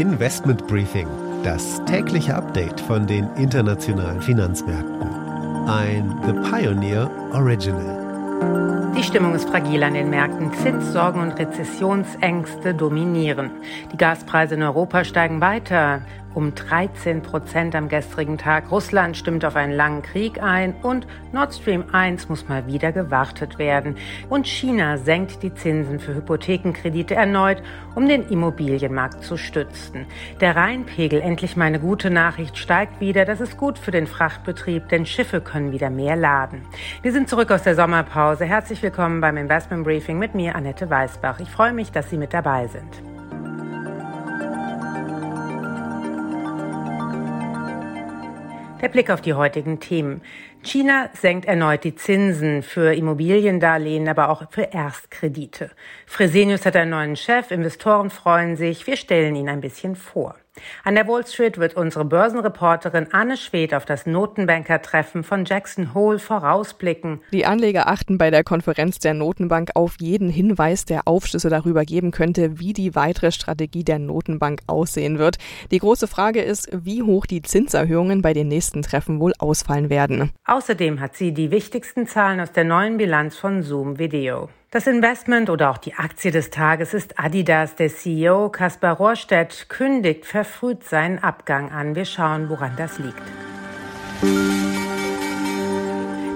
Investment Briefing, das tägliche Update von den internationalen Finanzmärkten. Ein The Pioneer Original. Die Stimmung ist fragil an den Märkten. Zinssorgen und Rezessionsängste dominieren. Die Gaspreise in Europa steigen weiter um 13 Prozent am gestrigen Tag. Russland stimmt auf einen langen Krieg ein und Nord Stream 1 muss mal wieder gewartet werden. Und China senkt die Zinsen für Hypothekenkredite erneut, um den Immobilienmarkt zu stützen. Der Rheinpegel, endlich mal eine gute Nachricht, steigt wieder. Das ist gut für den Frachtbetrieb, denn Schiffe können wieder mehr laden. Wir sind zurück aus der Sommerpause. Herzlich willkommen beim Investment Briefing mit mir, Annette Weißbach. Ich freue mich, dass Sie mit dabei sind. Der Blick auf die heutigen Themen. China senkt erneut die Zinsen für Immobiliendarlehen, aber auch für Erstkredite. Fresenius hat einen neuen Chef, Investoren freuen sich. Wir stellen ihn ein bisschen vor. An der Wall Street wird unsere Börsenreporterin Anne Schwed auf das Notenbanker-Treffen von Jackson Hole vorausblicken. Die Anleger achten bei der Konferenz der Notenbank auf jeden Hinweis, der Aufschlüsse darüber geben könnte, wie die weitere Strategie der Notenbank aussehen wird. Die große Frage ist, wie hoch die Zinserhöhungen bei den nächsten Treffen wohl ausfallen werden. Außerdem hat sie die wichtigsten Zahlen aus der neuen Bilanz von Zoom Video. Das Investment oder auch die Aktie des Tages ist Adidas. Der CEO Kaspar Rohrstedt kündigt verfrüht seinen Abgang an. Wir schauen, woran das liegt.